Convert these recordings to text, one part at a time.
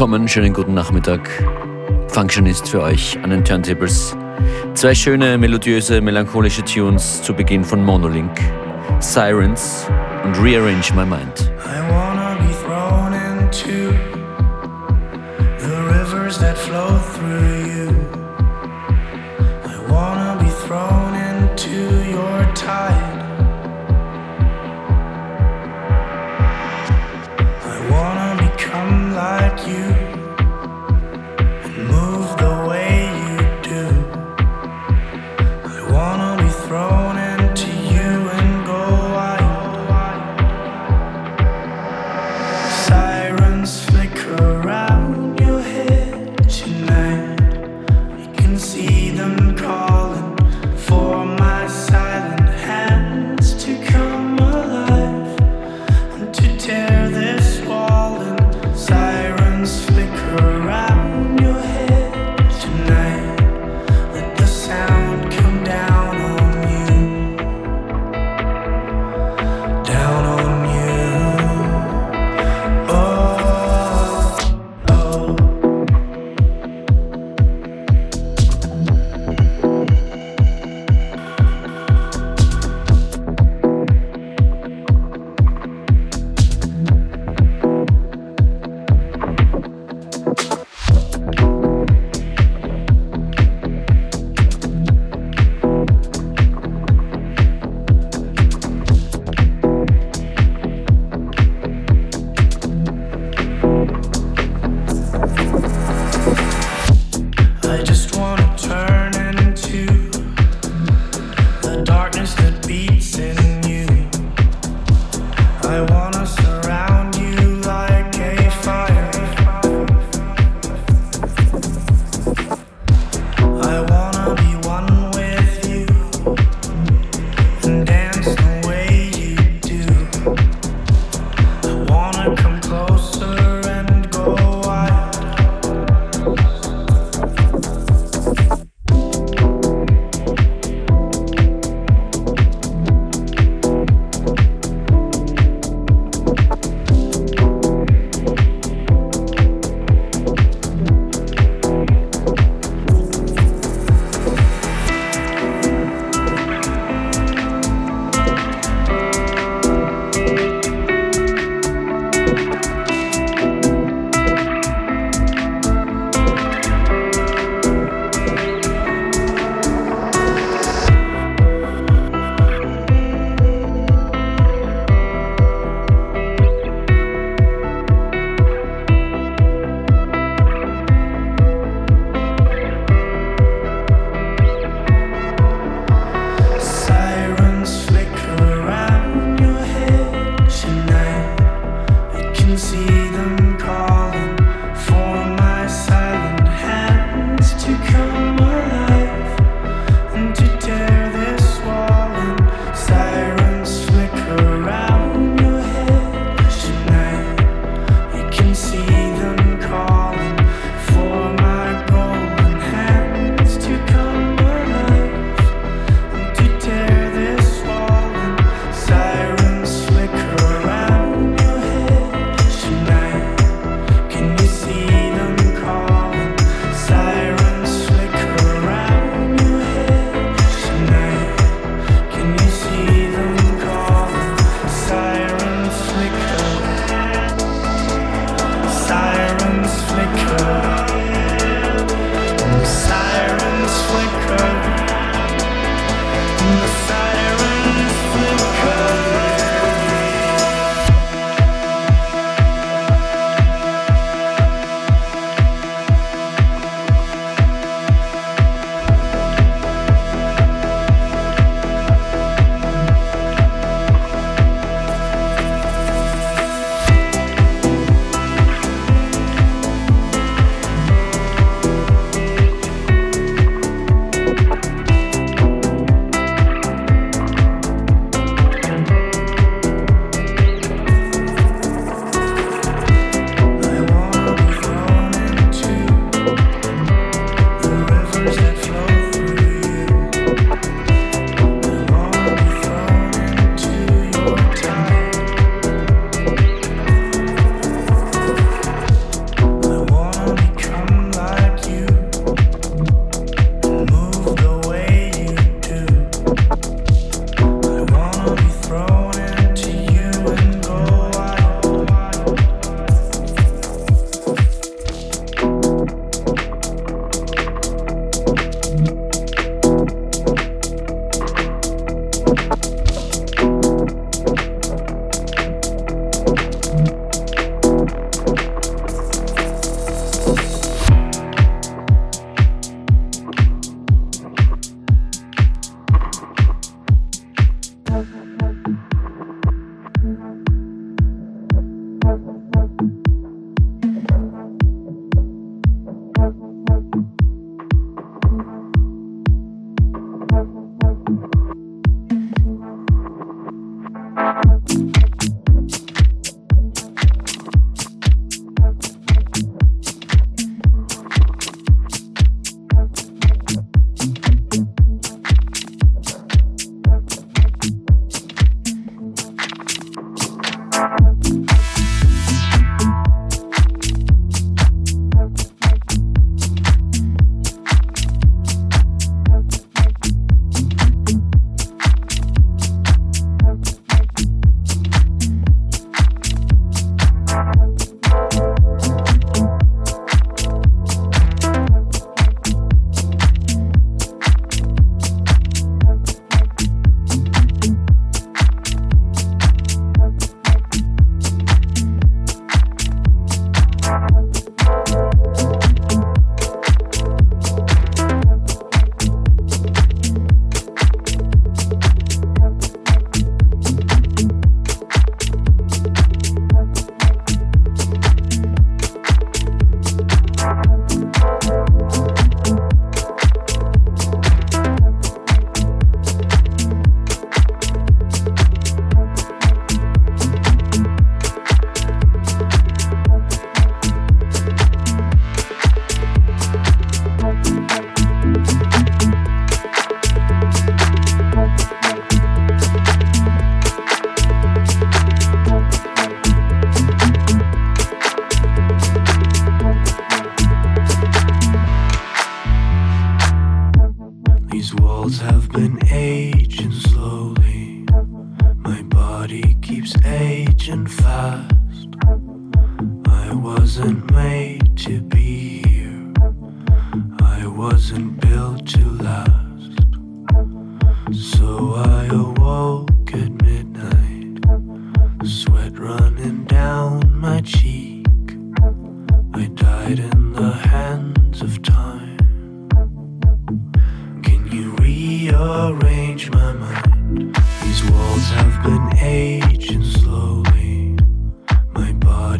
Willkommen, schönen guten Nachmittag. Functionist für euch an den Turntables. Zwei schöne, melodiöse, melancholische Tunes zu Beginn von Monolink. Sirens und Rearrange My Mind.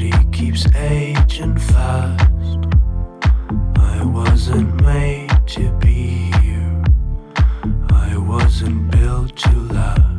body keeps aging fast. I wasn't made to be here, I wasn't built to last.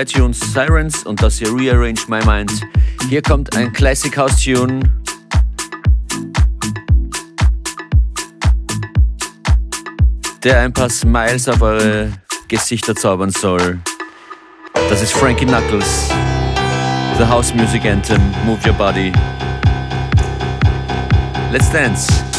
bei Sirens und das hier Rearrange My Mind. Hier kommt ein Classic House Tune. Der ein paar Smiles auf eure Gesichter zaubern soll. Das ist Frankie Knuckles. The House Music Anthem. Move Your Body. Let's dance.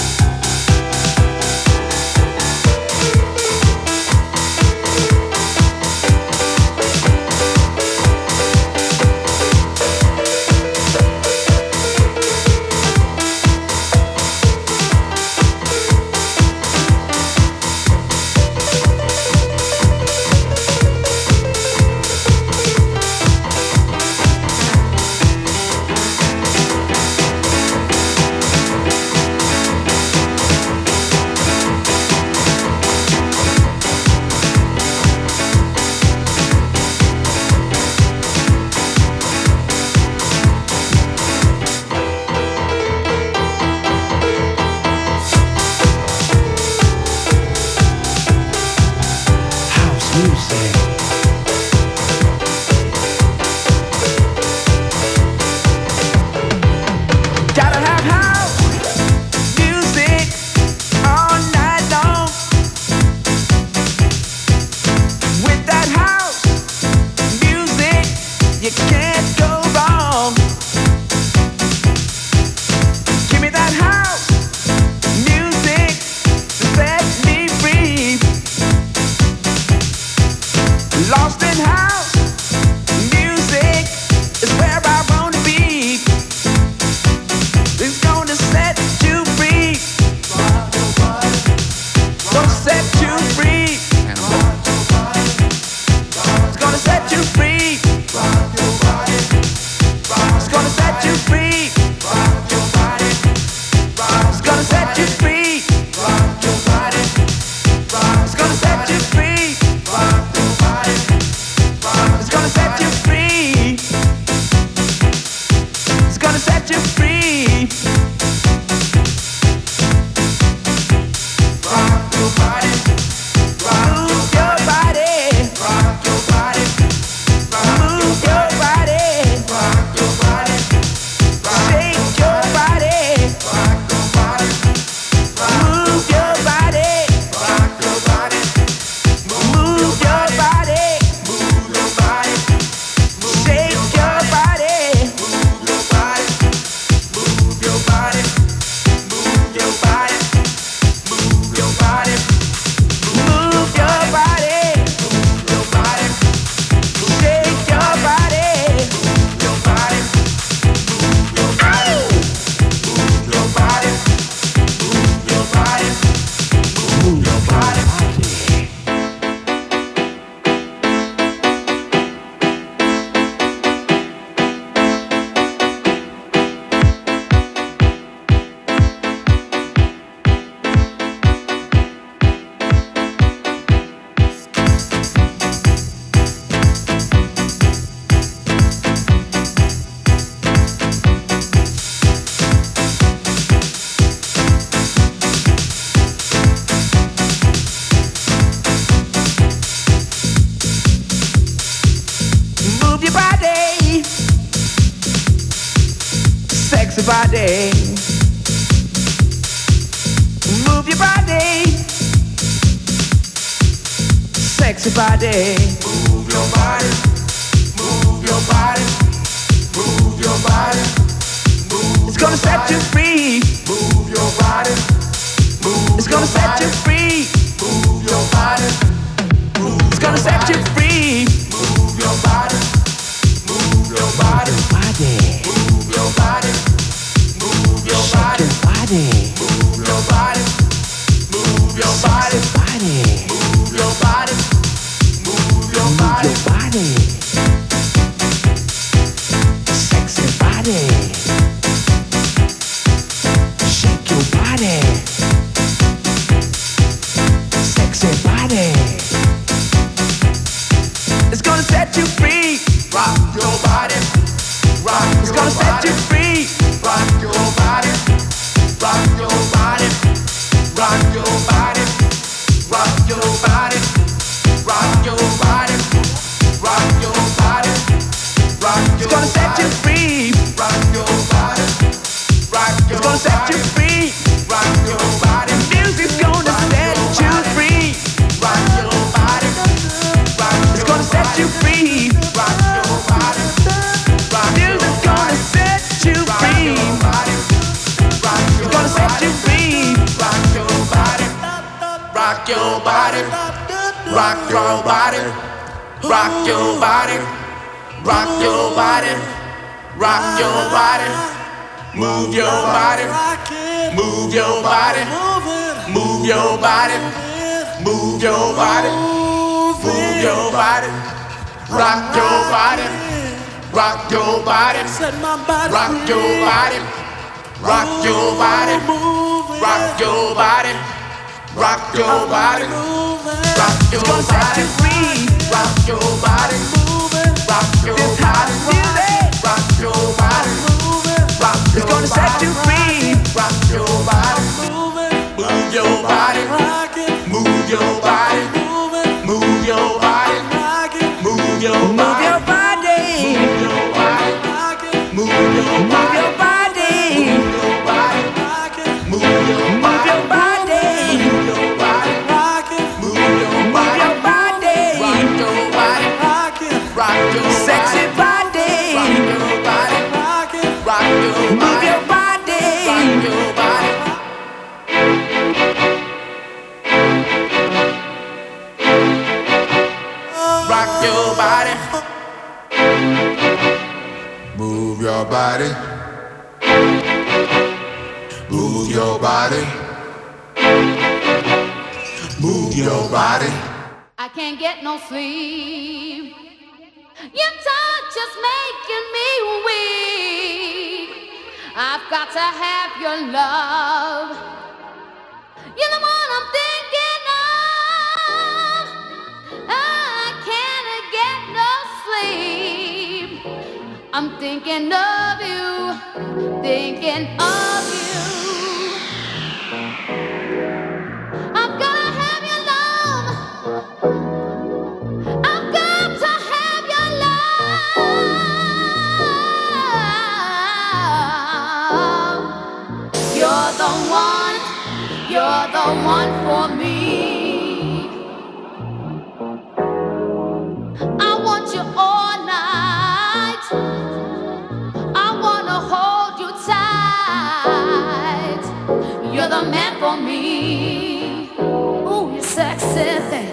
set you free. Move your body. Free. Move your body. Move your body. Move your body. Move your body. Move your body. Rock your body, rock your body. Rock your body, rock your body, rock your body, rock your body, rock your body, rock your gonna set you free. Rock your body, body. Move your body. Move your body. I can't get no sleep. Your touch is making me weak. I've got to have your love. You're the one I'm thinking of you, thinking of you. I've gotta have your love. I've got to have your love. You're the one, you're the one for me. said that.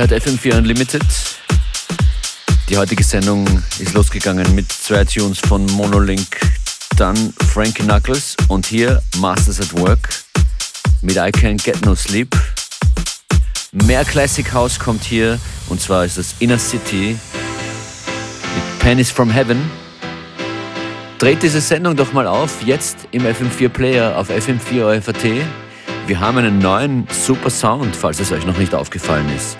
Hört FM4 Unlimited. Die heutige Sendung ist losgegangen mit zwei Tunes von Monolink, dann Frankie Knuckles und hier Masters at Work mit I Can't Get No Sleep. Mehr Classic House kommt hier und zwar ist das Inner City mit Pennies from Heaven. Dreht diese Sendung doch mal auf, jetzt im FM4 Player auf FM4 OFAT. Wir haben einen neuen super Sound, falls es euch noch nicht aufgefallen ist.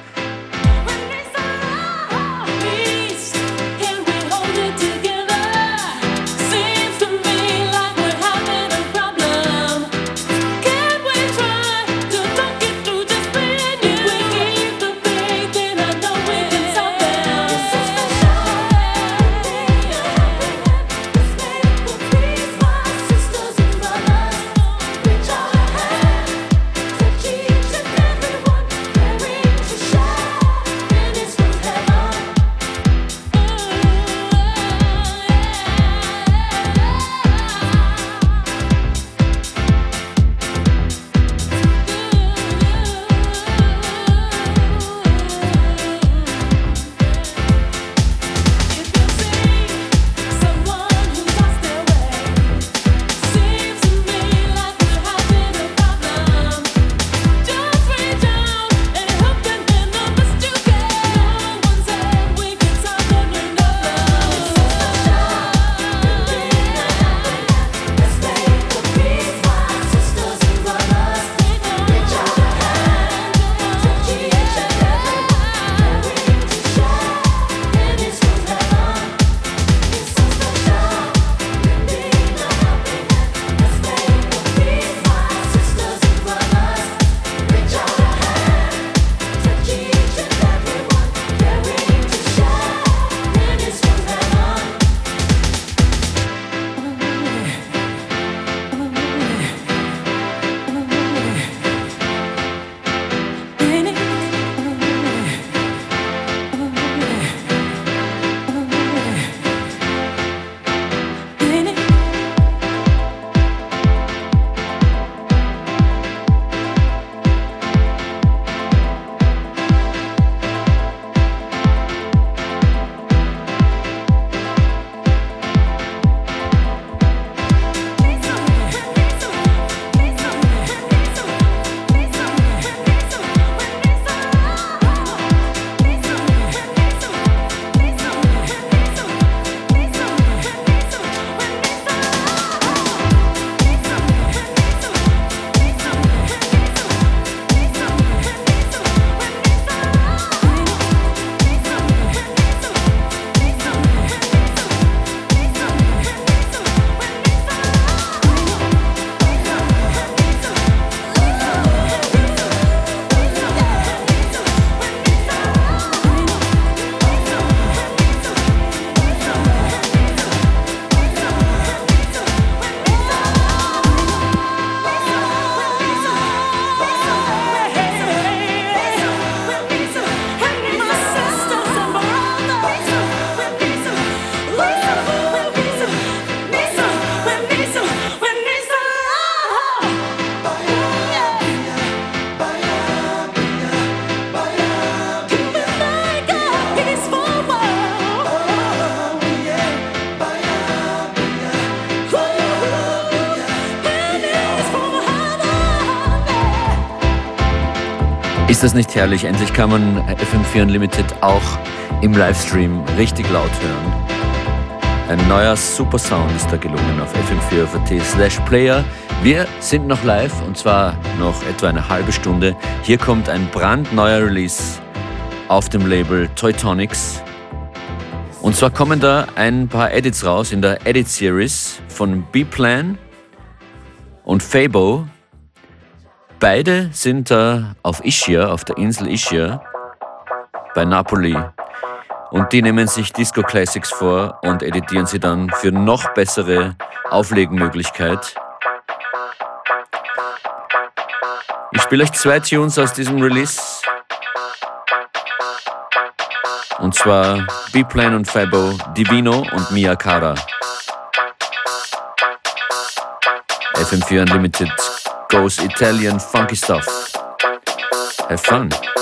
Ist das nicht herrlich? Endlich kann man FM4 Unlimited auch im Livestream richtig laut hören. Ein neuer Super Sound ist da gelungen auf fm4 slash player. Wir sind noch live und zwar noch etwa eine halbe Stunde. Hier kommt ein brandneuer Release auf dem Label Teutonics. Und zwar kommen da ein paar Edits raus in der Edit Series von B-Plan und Fabo Beide sind da auf Ischia, auf der Insel Ischia, bei Napoli. Und die nehmen sich Disco Classics vor und editieren sie dann für noch bessere Auflegenmöglichkeit. Ich spiele euch zwei Tunes aus diesem Release. Und zwar B-Plan und Fabo, Divino und Mia Cara. FM4 Unlimited goes Italian funky stuff. Have fun.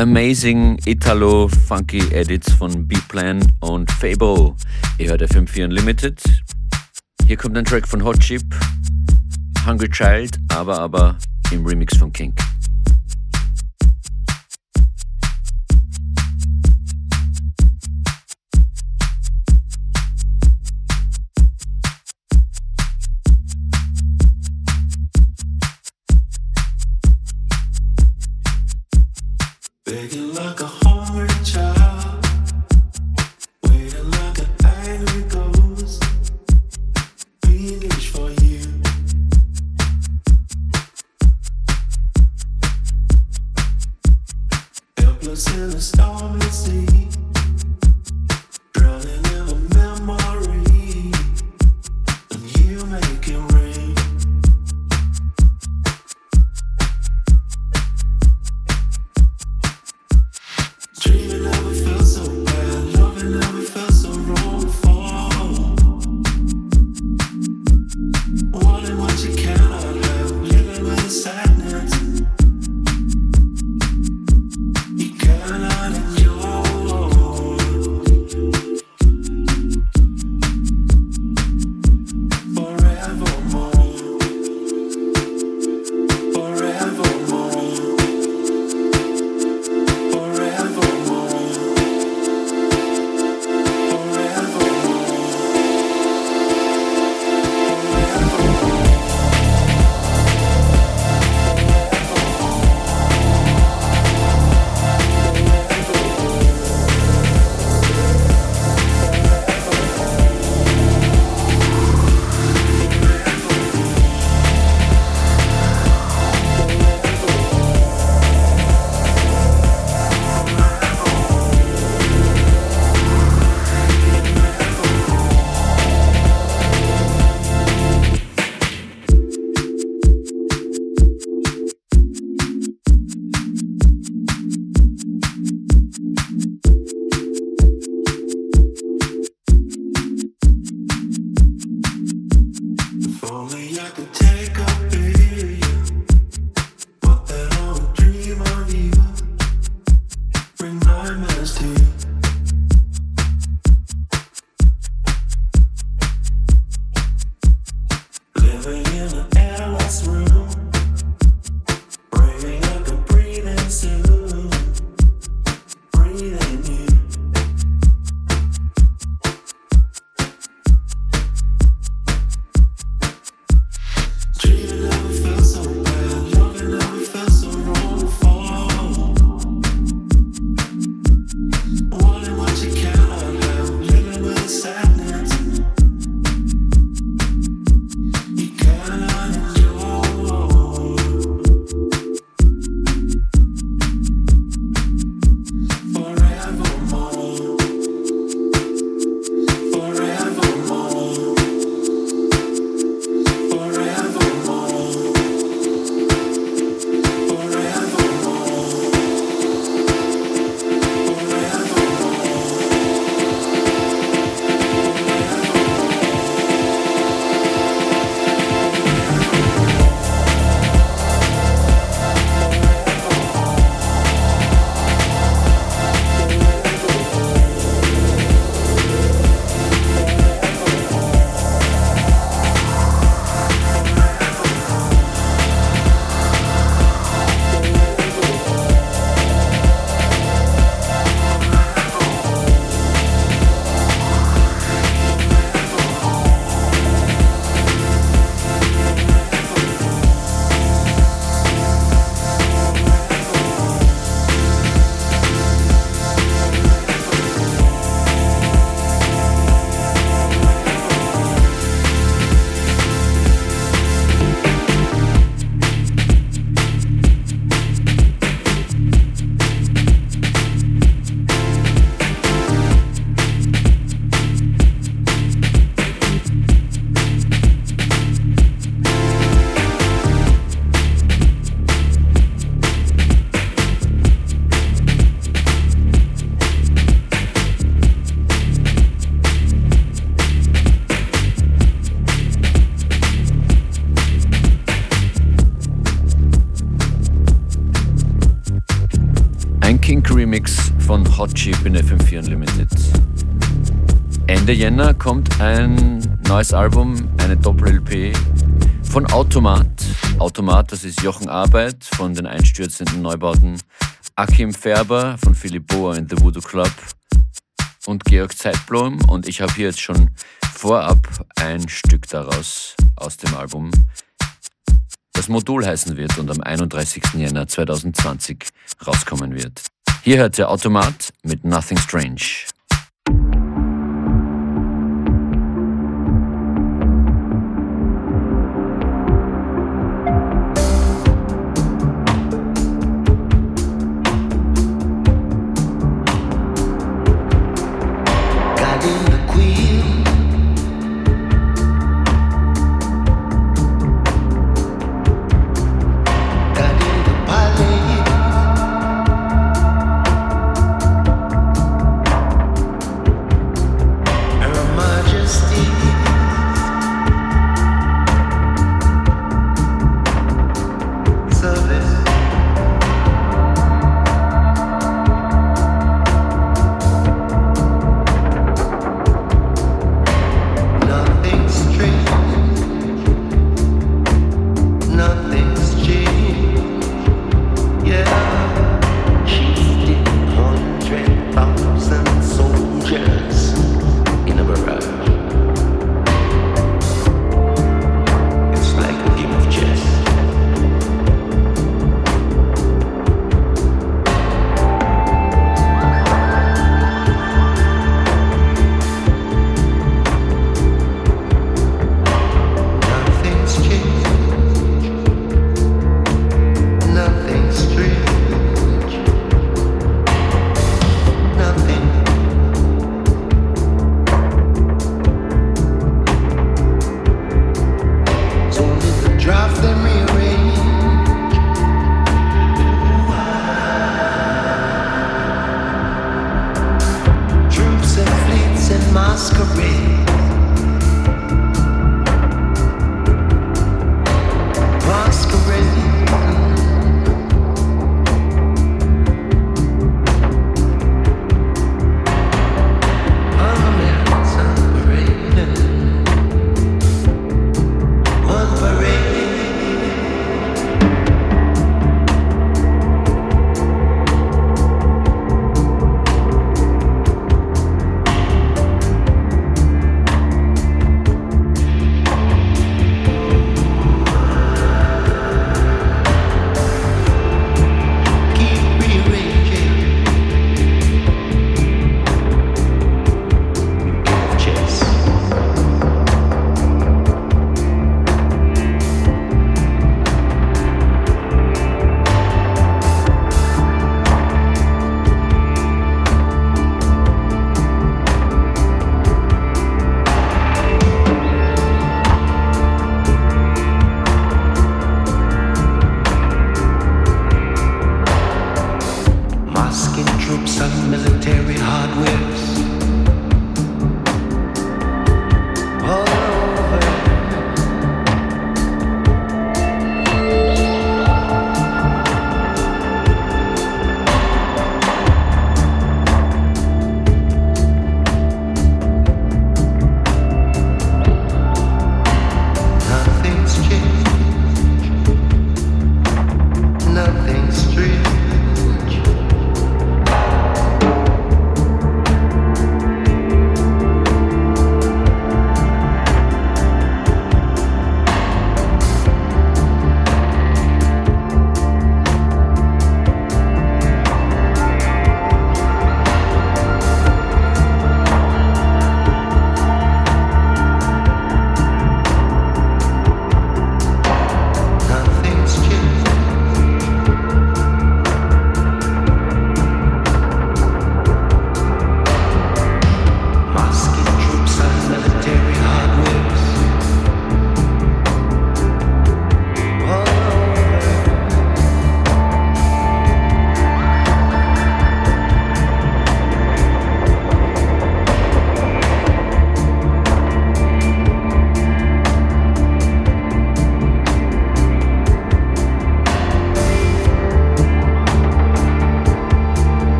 Amazing Italo Funky Edits von B-Plan und Fabo. Ihr hört FM4 Unlimited. Hier kommt ein Track von Hot Chip, Hungry Child, aber aber im Remix von King. Hot Chip in FM4 Unlimited. Ende Jänner kommt ein neues Album, eine Doppel-LP von Automat. Automat, das ist Jochen Arbeit von den einstürzenden Neubauten, Achim Färber von Philipp Boa in The Voodoo Club und Georg Zeitblom. Und ich habe hier jetzt schon vorab ein Stück daraus aus dem Album, das Modul heißen wird und am 31. Jänner 2020 rauskommen wird. Hier hört der Automat mit Nothing Strange.